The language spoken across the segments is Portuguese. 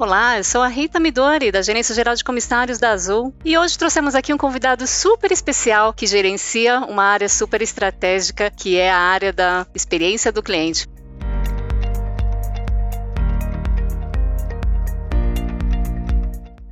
Olá, eu sou a Rita Midori, da Gerência Geral de Comissários da Azul, e hoje trouxemos aqui um convidado super especial que gerencia uma área super estratégica, que é a área da experiência do cliente.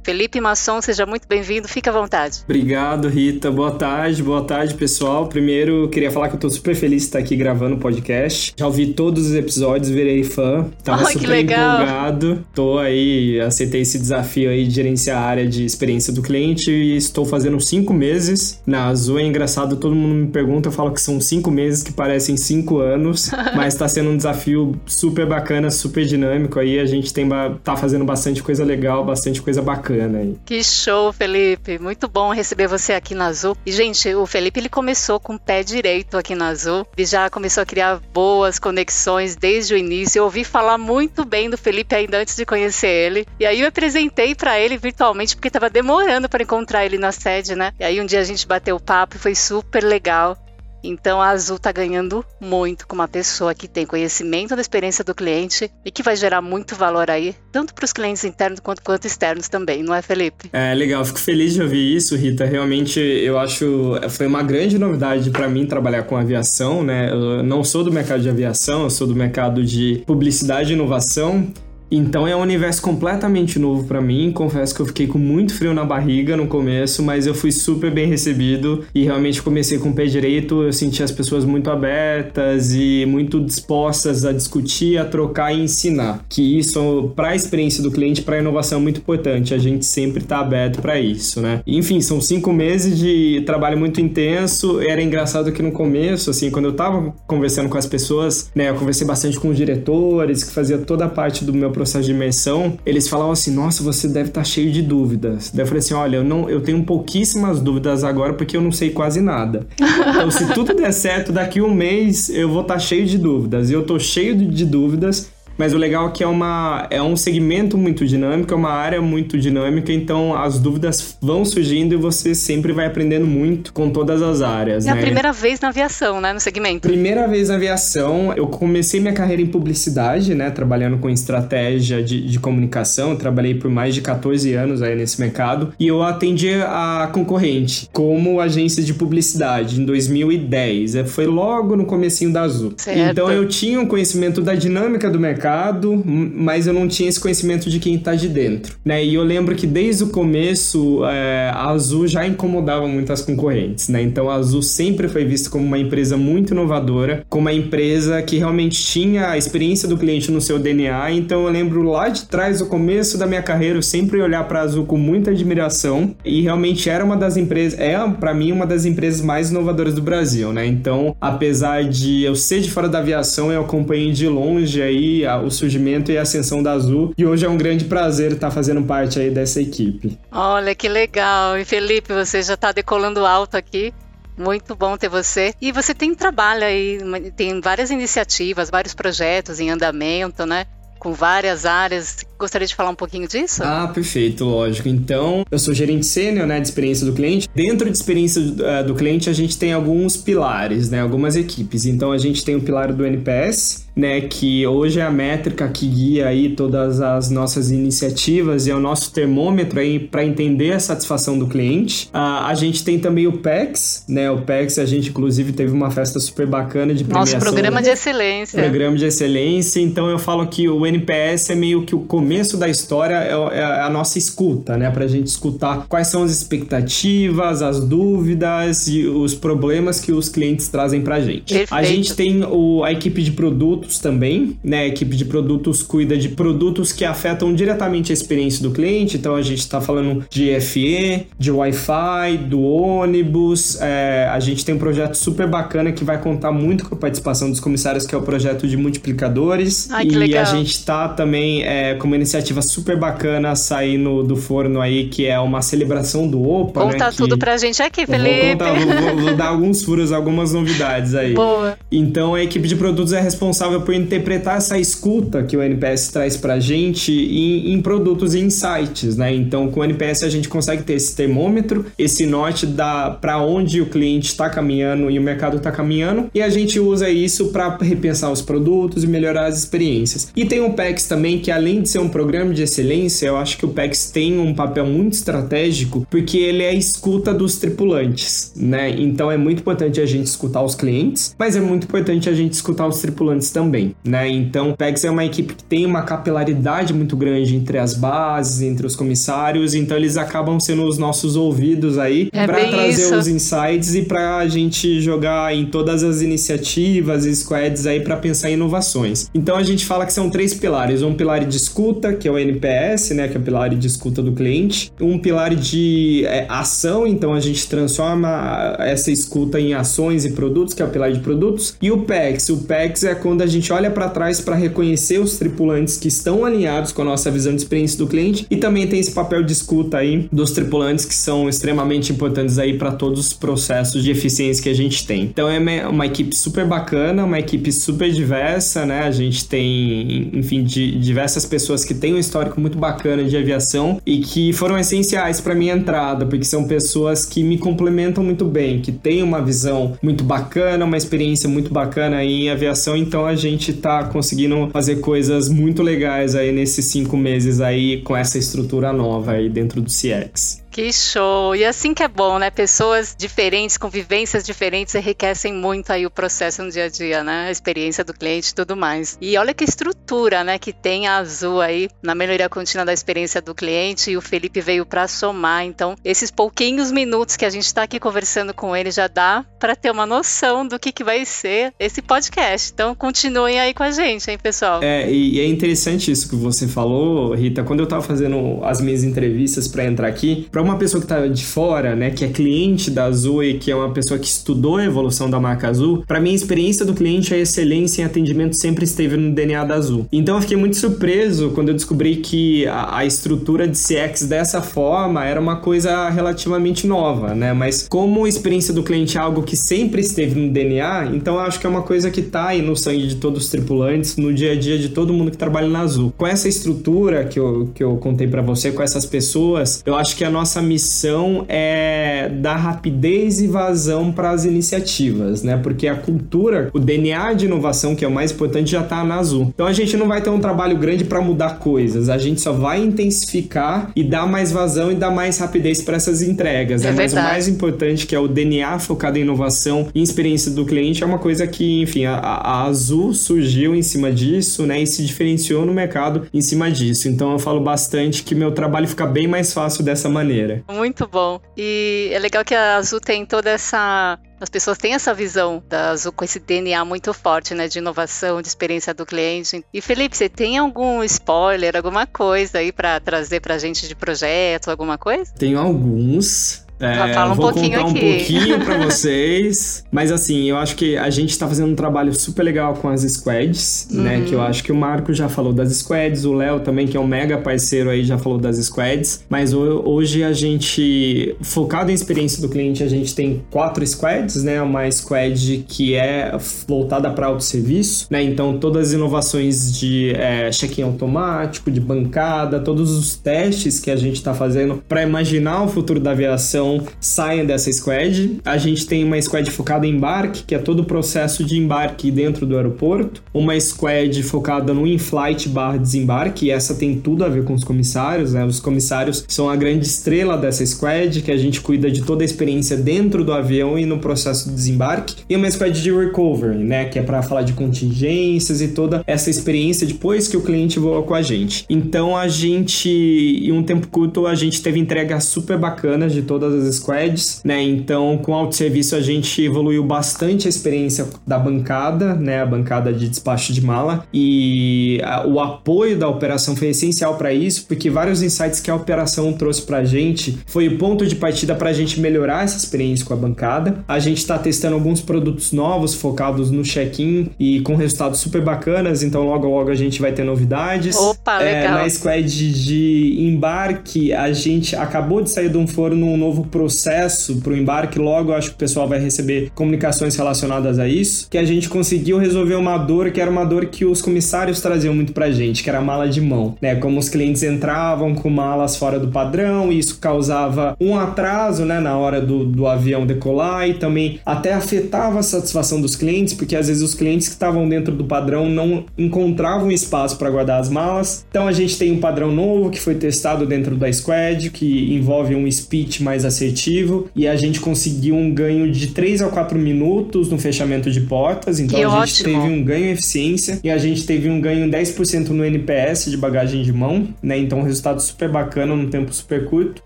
Felipe Masson, seja muito bem-vindo, fica à vontade. Obrigado, Rita. Boa tarde, boa tarde, pessoal. Primeiro, queria falar que eu tô super feliz de estar aqui gravando o podcast. Já ouvi todos os episódios, virei fã. Tava oh, super empolgado. Tô aí, aceitei esse desafio aí de gerenciar a área de experiência do cliente e estou fazendo cinco meses. Na Azul é engraçado, todo mundo me pergunta, eu falo que são cinco meses que parecem cinco anos, mas tá sendo um desafio super bacana, super dinâmico aí. A gente tem, tá fazendo bastante coisa legal, bastante coisa bacana bacana aí. Que show, Felipe. Muito bom receber você aqui na Azul. E, gente, o Felipe ele começou com o pé direito aqui na Azul. Ele já começou a criar boas conexões desde o início. Eu ouvi falar muito bem do Felipe ainda antes de conhecer ele. E aí eu apresentei para ele virtualmente, porque estava demorando para encontrar ele na sede, né? E aí um dia a gente bateu papo e foi super legal. Então a Azul está ganhando muito com uma pessoa que tem conhecimento da experiência do cliente e que vai gerar muito valor aí, tanto para os clientes internos quanto, quanto externos também, não é, Felipe? É legal, fico feliz de ouvir isso, Rita. Realmente eu acho foi uma grande novidade para mim trabalhar com aviação, né? Eu não sou do mercado de aviação, eu sou do mercado de publicidade e inovação. Então é um universo completamente novo para mim. Confesso que eu fiquei com muito frio na barriga no começo, mas eu fui super bem recebido e realmente comecei com o pé direito. Eu senti as pessoas muito abertas e muito dispostas a discutir, a trocar e ensinar. Que isso, para a experiência do cliente, para a inovação, é muito importante. A gente sempre está aberto para isso, né? Enfim, são cinco meses de trabalho muito intenso. Era engraçado que no começo, assim, quando eu estava conversando com as pessoas, né, eu conversei bastante com os diretores que fazia toda a parte do meu processo de imersão, eles falavam assim: Nossa, você deve estar tá cheio de dúvidas. Daí eu falei assim: Olha, eu, não, eu tenho pouquíssimas dúvidas agora porque eu não sei quase nada. Então, se tudo der certo, daqui um mês eu vou estar tá cheio de dúvidas. E eu tô cheio de dúvidas mas o legal é que é, uma, é um segmento muito dinâmico, é uma área muito dinâmica, então as dúvidas vão surgindo e você sempre vai aprendendo muito com todas as áreas. É né? a primeira vez na aviação, né? No segmento. Primeira vez na aviação. Eu comecei minha carreira em publicidade, né? Trabalhando com estratégia de, de comunicação. Eu trabalhei por mais de 14 anos aí nesse mercado. E eu atendi a concorrente como agência de publicidade em 2010. É, foi logo no comecinho da Azul. Certo. Então eu tinha um conhecimento da dinâmica do mercado mercado, mas eu não tinha esse conhecimento de quem está de dentro, né? E eu lembro que desde o começo é, a Azul já incomodava muito as concorrentes, né? Então a Azul sempre foi vista como uma empresa muito inovadora, como uma empresa que realmente tinha a experiência do cliente no seu DNA. Então eu lembro lá de trás, o começo da minha carreira, eu sempre olhar para a Azul com muita admiração e realmente era uma das empresas, é para mim uma das empresas mais inovadoras do Brasil, né? Então, apesar de eu ser de fora da aviação, eu acompanhei de longe aí a, o surgimento e a ascensão da Azul. E hoje é um grande prazer estar fazendo parte aí dessa equipe. Olha que legal. E Felipe, você já está decolando alto aqui. Muito bom ter você. E você tem trabalho aí, tem várias iniciativas, vários projetos em andamento, né? com várias áreas. Gostaria de falar um pouquinho disso? Ah, perfeito, lógico. Então, eu sou gerente sênior, né, de experiência do cliente. Dentro de experiência do, uh, do cliente, a gente tem alguns pilares, né, algumas equipes. Então, a gente tem o pilar do NPS, né, que hoje é a métrica que guia aí todas as nossas iniciativas e é o nosso termômetro aí para entender a satisfação do cliente. Uh, a gente tem também o PEX, né, o PEX a gente inclusive teve uma festa super bacana de premiação. Nosso programa de excelência. Programa de excelência, então eu falo que o NPS é meio que o começo da história, é, é a nossa escuta, né, pra gente escutar quais são as expectativas, as dúvidas e os problemas que os clientes trazem pra gente. Perfeito. A gente tem o, a equipe de produto produtos também, né? A equipe de produtos cuida de produtos que afetam diretamente a experiência do cliente. Então a gente está falando de FE, de Wi-Fi, do ônibus. É, a gente tem um projeto super bacana que vai contar muito com a participação dos comissários, que é o projeto de multiplicadores. Ai, e legal. a gente está também é, com uma iniciativa super bacana saindo do forno aí, que é uma celebração do OPA. Conta né, tudo pra gente aqui, Felipe. Vou, contar, vou, vou, dar alguns furos, algumas novidades aí. Boa. Então a equipe de produtos é responsável por interpretar essa escuta que o NPS traz pra gente em, em produtos e insights, né? Então com o NPS a gente consegue ter esse termômetro, esse norte da para onde o cliente está caminhando e o mercado está caminhando, e a gente usa isso para repensar os produtos e melhorar as experiências. E tem o PEX também, que além de ser um programa de excelência, eu acho que o PEX tem um papel muito estratégico, porque ele é a escuta dos tripulantes, né? Então é muito importante a gente escutar os clientes, mas é muito importante a gente escutar os tripulantes também, né? Então, o PEX é uma equipe que tem uma capilaridade muito grande entre as bases, entre os comissários, então eles acabam sendo os nossos ouvidos aí é para trazer isso. os insights e para a gente jogar em todas as iniciativas e squads aí para pensar em inovações. Então a gente fala que são três pilares: um pilar de escuta, que é o NPS, né, que é o pilar de escuta do cliente, um pilar de é, ação, então a gente transforma essa escuta em ações e produtos, que é o pilar de produtos, e o PEX. O PEX é quando a gente olha para trás para reconhecer os tripulantes que estão alinhados com a nossa visão de experiência do cliente e também tem esse papel de escuta aí dos tripulantes que são extremamente importantes aí para todos os processos de eficiência que a gente tem. Então é uma equipe super bacana, uma equipe super diversa, né? A gente tem, enfim, de, diversas pessoas que têm um histórico muito bacana de aviação e que foram essenciais para minha entrada, porque são pessoas que me complementam muito bem, que têm uma visão muito bacana, uma experiência muito bacana em aviação, então a gente tá conseguindo fazer coisas muito legais aí nesses cinco meses aí com essa estrutura nova aí dentro do CX. Que show! E assim que é bom, né? Pessoas diferentes, com vivências diferentes, enriquecem muito aí o processo no dia a dia, né? A experiência do cliente e tudo mais. E olha que estrutura, né? Que tem a Azul aí na melhoria contínua da experiência do cliente e o Felipe veio para somar. Então, esses pouquinhos minutos que a gente está aqui conversando com ele já dá para ter uma noção do que, que vai ser esse podcast. Então, continuem aí com a gente, hein, pessoal? É, e é interessante isso que você falou, Rita. Quando eu tava fazendo as minhas entrevistas para entrar aqui, para uma pessoa que tá de fora, né, que é cliente da Azul e que é uma pessoa que estudou a evolução da marca Azul, para mim a experiência do cliente, a excelência em atendimento sempre esteve no DNA da Azul. Então eu fiquei muito surpreso quando eu descobri que a, a estrutura de CX dessa forma era uma coisa relativamente nova, né? Mas como a experiência do cliente é algo que sempre esteve no DNA, então eu acho que é uma coisa que tá aí no sangue de todos os tripulantes, no dia a dia de todo mundo que trabalha na Azul. Com essa estrutura que eu, que eu contei para você, com essas pessoas, eu acho que a nossa missão é dar rapidez e vazão para as iniciativas, né? Porque a cultura, o DNA de inovação, que é o mais importante, já está na Azul. Então a gente não vai ter um trabalho grande para mudar coisas, a gente só vai intensificar e dar mais vazão e dar mais rapidez para essas entregas. É né? Mas o mais importante, que é o DNA focado em inovação e experiência do cliente, é uma coisa que, enfim, a, a Azul surgiu em cima disso, né? E se diferenciou no mercado em cima disso. Então eu falo bastante que meu trabalho fica bem mais fácil dessa maneira. Muito bom. E é legal que a Azul tem toda essa. As pessoas têm essa visão da Azul com esse DNA muito forte, né? De inovação, de experiência do cliente. E Felipe, você tem algum spoiler, alguma coisa aí para trazer pra gente de projeto, alguma coisa? Tenho alguns. É, Fala um vou pouquinho contar um aqui. pouquinho pra vocês. Mas assim, eu acho que a gente tá fazendo um trabalho super legal com as squads, né? Uhum. Que eu acho que o Marco já falou das squads, o Léo também, que é um mega parceiro aí, já falou das squads. Mas ho- hoje a gente, focado em experiência do cliente, a gente tem quatro squads, né? Uma squad que é voltada para autosserviço, né? Então todas as inovações de é, check-in automático, de bancada, todos os testes que a gente tá fazendo para imaginar o futuro da aviação saem dessa squad. A gente tem uma squad focada em embarque, que é todo o processo de embarque dentro do aeroporto. Uma squad focada no in-flight barra desembarque, e essa tem tudo a ver com os comissários, né? Os comissários são a grande estrela dessa squad, que a gente cuida de toda a experiência dentro do avião e no processo de desembarque. E uma squad de recovery, né? Que é para falar de contingências e toda essa experiência depois que o cliente voa com a gente. Então a gente, em um tempo curto, a gente teve entregas super bacanas de todas as squads, né? Então, com autosserviço a gente evoluiu bastante a experiência da bancada, né? A bancada de despacho de mala e a, o apoio da operação foi essencial para isso, porque vários insights que a operação trouxe para a gente foi o ponto de partida para a gente melhorar essa experiência com a bancada. A gente está testando alguns produtos novos focados no check-in e com resultados super bacanas, então logo logo a gente vai ter novidades. Opa, é, legal. Na squad de embarque, a gente acabou de sair de um forno um novo processo para o embarque, logo acho que o pessoal vai receber comunicações relacionadas a isso, que a gente conseguiu resolver uma dor que era uma dor que os comissários traziam muito pra gente, que era a mala de mão, né? Como os clientes entravam com malas fora do padrão, e isso causava um atraso, né, na hora do, do avião decolar e também até afetava a satisfação dos clientes, porque às vezes os clientes que estavam dentro do padrão não encontravam espaço para guardar as malas. Então a gente tem um padrão novo que foi testado dentro da Squad, que envolve um speech mais assertivo, e a gente conseguiu um ganho de 3 a 4 minutos no fechamento de portas, então que a gente ótimo. teve um ganho em eficiência e a gente teve um ganho 10% no NPS de bagagem de mão, né? Então, um resultado super bacana num tempo super curto.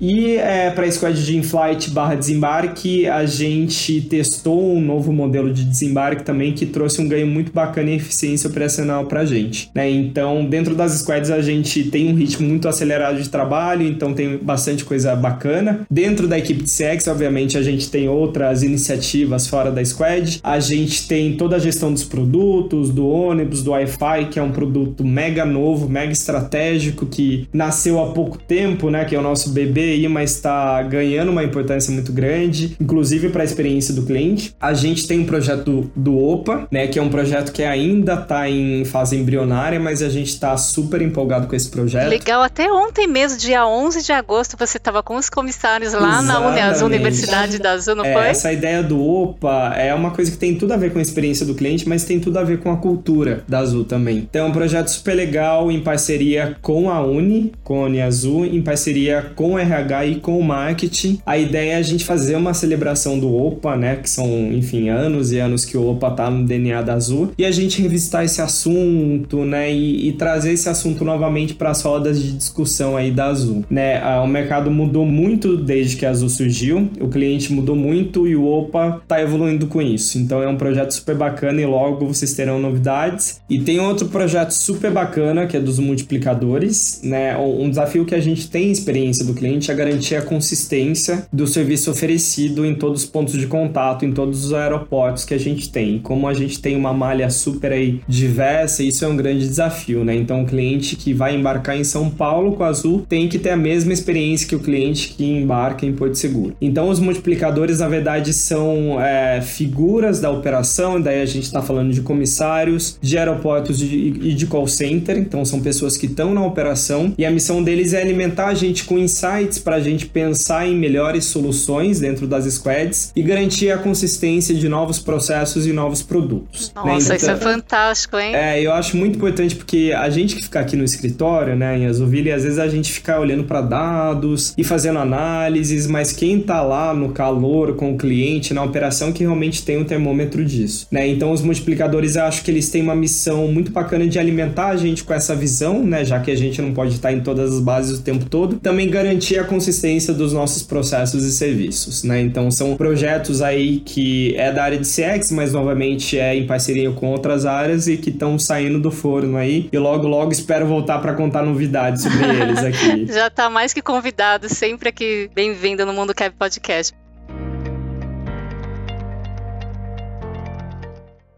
E é, para a squad de in-flight barra desembarque, a gente testou um novo modelo de desembarque também que trouxe um ganho muito bacana em eficiência operacional para a gente, né? Então, dentro das squads, a gente tem um ritmo muito acelerado de trabalho, então tem bastante coisa bacana. Dentro da equipe de CX, obviamente, a gente tem outras iniciativas fora da squad. A gente tem toda a gestão dos produtos, do ônibus, do Wi-Fi, que é um produto mega novo, mega estratégico, que nasceu há pouco tempo, né? Que é o nosso bebê aí, mas está ganhando uma importância muito grande, inclusive para a experiência do cliente. A gente tem um projeto do, OPA, né? Que é um projeto que ainda está em fase embrionária, mas a gente está super empolgado com esse projeto. Legal, até ontem mesmo, dia 11 de agosto, você estava com os comissários lá na Uneazul, Exatamente. Universidade da Azul, não É, foi? essa ideia do OPA é uma coisa que tem tudo a ver com a experiência do cliente, mas tem tudo a ver com a cultura da Azul também. Então é um projeto super legal em parceria com a Uni, com a Uni Azul, em parceria com o RH e com o marketing. A ideia é a gente fazer uma celebração do OPA, né? Que são, enfim, anos e anos que o OPA tá no DNA da Azul. E a gente revisitar esse assunto, né? E, e trazer esse assunto novamente para as rodas de discussão aí da Azul, né? Ah, O mercado mudou muito desde que a Azul surgiu, o cliente mudou muito e o OPA tá evoluindo com isso. Então é um projeto super bacana e logo vocês terão novidades. E tem outro projeto super bacana que é dos multiplicadores, né? Um desafio que a gente tem em experiência do cliente é garantir a consistência do serviço oferecido em todos os pontos de contato, em todos os aeroportos que a gente tem. Como a gente tem uma malha super aí diversa, isso é um grande desafio, né? Então o cliente que vai embarcar em São Paulo com a Azul tem que ter a mesma experiência que o cliente que embarca em Porto Seguro. Então os multiplicadores, na verdade, são é, figuras da operação, daí a gente está falando de comissários, de aeroportos e de, call center, então são pessoas que estão na operação e a missão deles é alimentar a gente com insights para a gente pensar em melhores soluções dentro das squads e garantir a consistência de novos processos e novos produtos. né? Nossa, isso é Então- fantástico, hein? é, eu acho muito importante porque a gente que fica aqui no escritório, né, em Azulville, às vezes a gente fica olhando para dados e fazendo análises, mas quem tá lá no calor com o cliente, na operação, que realmente tem um termômetro disso, né? Então os multiplicadores, eu acho que eles têm uma missão muito bacana de alimentar a gente com essa visão, né, já que a gente não pode estar em todas as bases o tempo todo, também garantir a consistência dos nossos processos e serviços, né? Então são projetos aí que é da área de CX, mas novamente é em parceria com outras áreas e que estão saindo do forno aí. E logo, logo espero voltar para contar novidades sobre eles aqui. Já tá mais que convidado, sempre aqui bem-vindo no Mundo Cab Podcast.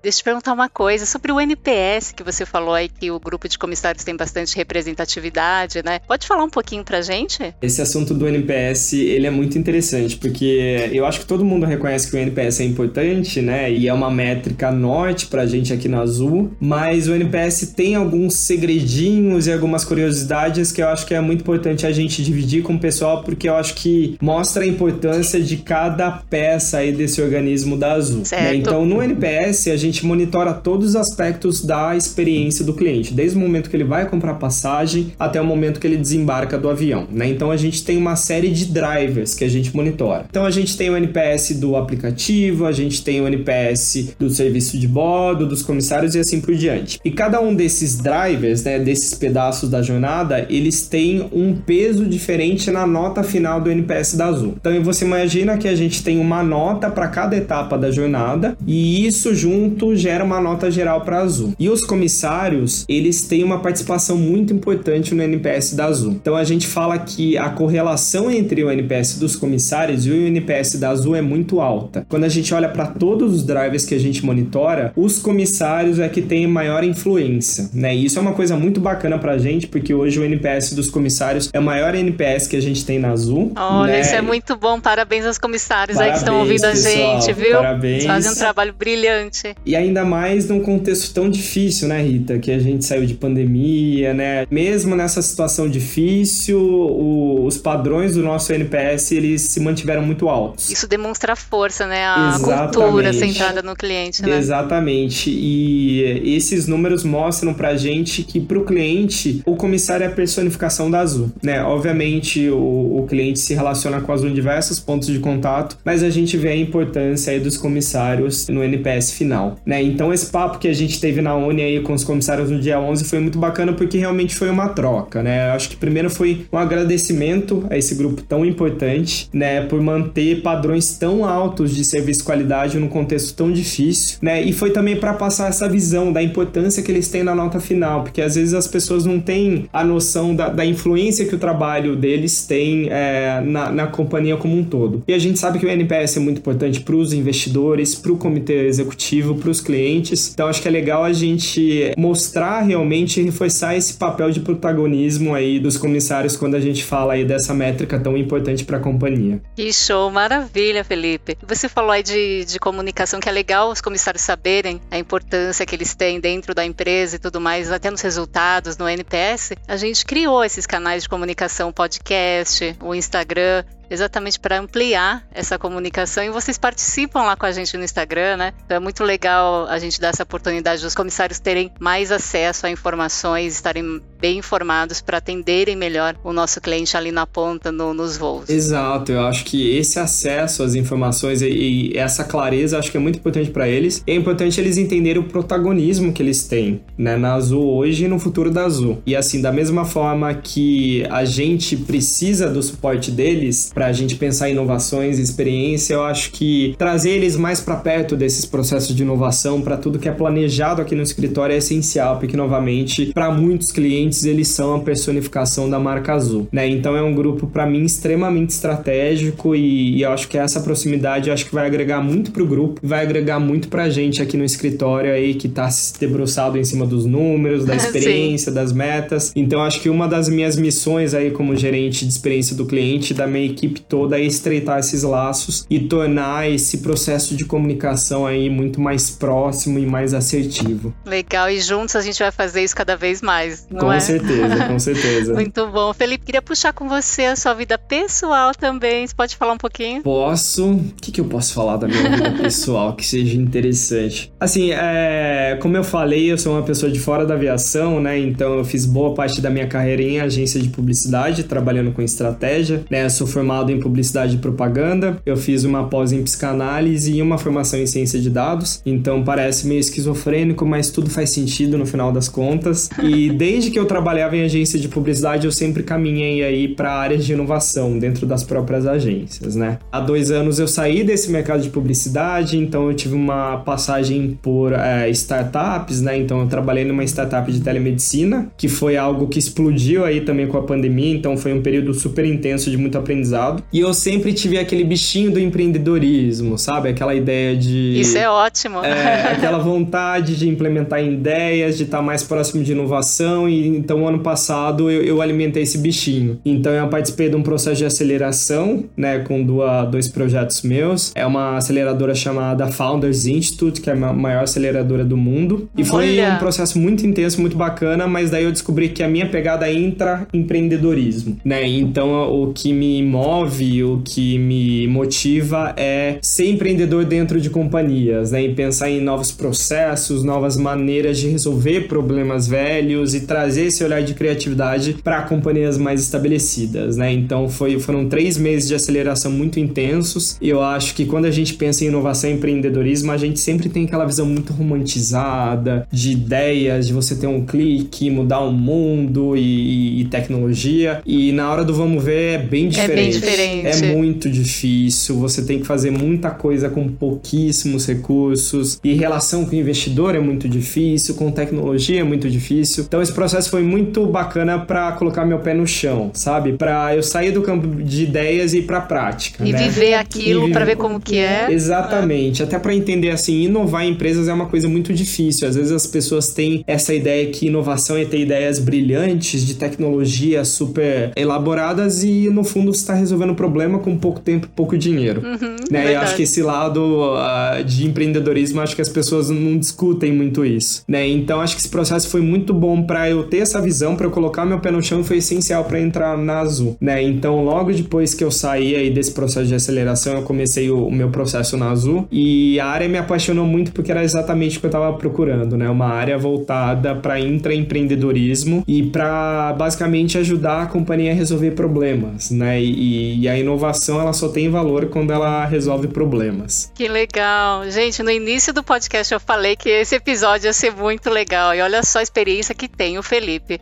Deixa eu te perguntar uma coisa sobre o NPS que você falou aí que o grupo de comissários tem bastante representatividade, né? Pode falar um pouquinho pra gente? Esse assunto do NPS, ele é muito interessante, porque eu acho que todo mundo reconhece que o NPS é importante, né? E é uma métrica norte pra gente aqui na Azul, mas o NPS tem alguns segredinhos e algumas curiosidades que eu acho que é muito importante a gente dividir com o pessoal, porque eu acho que mostra a importância de cada peça aí desse organismo da Azul. né? Certo. Então, no NPS, a gente gente monitora todos os aspectos da experiência do cliente, desde o momento que ele vai comprar passagem até o momento que ele desembarca do avião, né? Então a gente tem uma série de drivers que a gente monitora. Então a gente tem o NPS do aplicativo, a gente tem o NPS do serviço de bordo, dos comissários e assim por diante. E cada um desses drivers, né, desses pedaços da jornada, eles têm um peso diferente na nota final do NPS da Azul. Então você imagina que a gente tem uma nota para cada etapa da jornada e isso junto gera uma nota geral para Azul. E os comissários, eles têm uma participação muito importante no NPS da Azul. Então a gente fala que a correlação entre o NPS dos comissários e o NPS da Azul é muito alta. Quando a gente olha para todos os drivers que a gente monitora, os comissários é que têm maior influência, né? E isso é uma coisa muito bacana pra gente, porque hoje o NPS dos comissários é o maior NPS que a gente tem na Azul. Olha, né? isso é muito bom. Parabéns aos comissários Parabéns, aí que estão ouvindo a gente, viu? Parabéns. Fazem um trabalho brilhante. E ainda mais num contexto tão difícil, né, Rita? Que a gente saiu de pandemia, né? Mesmo nessa situação difícil, o, os padrões do nosso NPS, eles se mantiveram muito altos. Isso demonstra a força, né? A Exatamente. cultura centrada no cliente, né? Exatamente. E esses números mostram pra gente que pro cliente, o comissário é a personificação da Azul, né? Obviamente, o, o cliente se relaciona com a Azul em diversos pontos de contato, mas a gente vê a importância aí dos comissários no NPS final, né? Então, esse papo que a gente teve na Uni aí com os comissários no dia 11 foi muito bacana porque realmente foi uma troca, né? Acho que primeiro foi um agradecimento a esse grupo tão importante, né? Por manter padrões tão altos de serviço e qualidade num contexto tão difícil, né? E foi também para passar essa visão da importância que eles têm na nota final, porque às vezes as pessoas não têm a noção da, da influência que o trabalho deles tem é, na, na companhia como um todo. E a gente sabe que o NPS é muito importante para os investidores, para o comitê executivo, para os clientes. Então acho que é legal a gente mostrar realmente e reforçar esse papel de protagonismo aí dos comissários quando a gente fala aí dessa métrica tão importante para a companhia. Que show, maravilha, Felipe. Você falou aí de, de comunicação que é legal os comissários saberem a importância que eles têm dentro da empresa e tudo mais, até nos resultados, no NPS. A gente criou esses canais de comunicação, podcast, o Instagram, exatamente para ampliar essa comunicação e vocês participam lá com a gente no Instagram, né? Então é muito legal a gente dar essa oportunidade dos comissários terem mais acesso a informações, estarem bem informados para atenderem melhor o nosso cliente ali na ponta no, nos voos. Exato, eu acho que esse acesso às informações e, e essa clareza acho que é muito importante para eles. É importante eles entenderem o protagonismo que eles têm, né, na Azul hoje e no futuro da Azul. E assim, da mesma forma que a gente precisa do suporte deles para a gente pensar em inovações e experiência, eu acho que trazer eles mais para perto desses processos de inovação, para tudo que é planejado aqui no escritório é essencial, porque novamente, para muitos clientes, eles são a personificação da marca Azul, né? Então é um grupo para mim extremamente estratégico e, e, eu acho que essa proximidade acho que vai agregar muito pro grupo, vai agregar muito pra gente aqui no escritório aí que tá se debruçado em cima dos números, da experiência, das metas. Então acho que uma das minhas missões aí como gerente de experiência do cliente da minha equipe toda a estreitar esses laços e tornar esse processo de comunicação aí muito mais próximo e mais assertivo. Legal, e juntos a gente vai fazer isso cada vez mais, não com é? Certeza, com certeza. muito bom. Felipe, queria puxar com você a sua vida pessoal também. Você pode falar um pouquinho? Posso. O que, que eu posso falar da minha vida pessoal que seja interessante? Assim, é... como eu falei, eu sou uma pessoa de fora da aviação, né? Então eu fiz boa parte da minha carreira em agência de publicidade, trabalhando com estratégia, né? Eu sou formado em publicidade e propaganda, eu fiz uma pós em psicanálise e uma formação em ciência de dados, então parece meio esquizofrênico, mas tudo faz sentido no final das contas. E desde que eu trabalhava em agência de publicidade, eu sempre caminhei aí para áreas de inovação dentro das próprias agências, né? Há dois anos eu saí desse mercado de publicidade, então eu tive uma passagem por é, startups, né? Então eu trabalhei numa startup de telemedicina, que foi algo que explodiu aí também com a pandemia, então foi um período super intenso de muito aprendizado. E eu sempre tive aquele bichinho do empreendedorismo, sabe? Aquela ideia de. Isso é ótimo. É, aquela vontade de implementar ideias, de estar mais próximo de inovação. E então, ano passado, eu, eu alimentei esse bichinho. Então, eu participei de um processo de aceleração, né? Com duas, dois projetos meus. É uma aceleradora chamada Founders Institute, que é a maior aceleradora do mundo. E foi Olha. um processo muito intenso, muito bacana, mas daí eu descobri que a minha pegada entra empreendedorismo, né? Então, o que me move move, o que me motiva é ser empreendedor dentro de companhias, né? E pensar em novos processos, novas maneiras de resolver problemas velhos e trazer esse olhar de criatividade para companhias mais estabelecidas, né? Então foi, foram três meses de aceleração muito intensos. E eu acho que quando a gente pensa em inovação e empreendedorismo, a gente sempre tem aquela visão muito romantizada de ideias, de você ter um clique, mudar o mundo e, e tecnologia. E na hora do vamos ver é bem diferente. É bem diferente. É muito difícil. Você tem que fazer muita coisa com pouquíssimos recursos. E relação com o investidor é muito difícil, com tecnologia é muito difícil. Então esse processo foi muito bacana para colocar meu pé no chão, sabe? Para eu sair do campo de ideias e ir para prática. E né? viver aquilo para ver como que é. Exatamente. É. Até para entender assim, inovar em empresas é uma coisa muito difícil. Às vezes as pessoas têm essa ideia que inovação é ter ideias brilhantes de tecnologia super elaboradas e no fundo está resolvendo o problema com pouco tempo, pouco dinheiro. Uhum, né? Eu acho que esse lado uh, de empreendedorismo, acho que as pessoas não discutem muito isso, né? Então acho que esse processo foi muito bom para eu ter essa visão, para eu colocar meu pé no chão foi essencial para entrar na Azul, né? Então logo depois que eu saí aí desse processo de aceleração, eu comecei o, o meu processo na Azul e a área me apaixonou muito porque era exatamente o que eu estava procurando, né? Uma área voltada para intraempreendedorismo e para basicamente ajudar a companhia a resolver problemas, né? E, e, a inovação ela só tem valor quando ela resolve problemas. Que legal, gente! No início do podcast eu falei que esse episódio ia ser muito legal e olha só a experiência que tem o Felipe.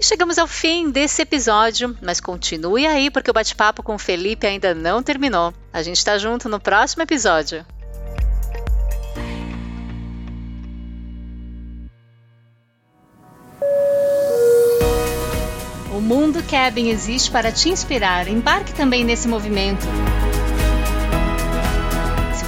Chegamos ao fim desse episódio, mas continue aí porque o bate-papo com o Felipe ainda não terminou. A gente está junto no próximo episódio. O Mundo Cabin existe para te inspirar. Embarque também nesse movimento.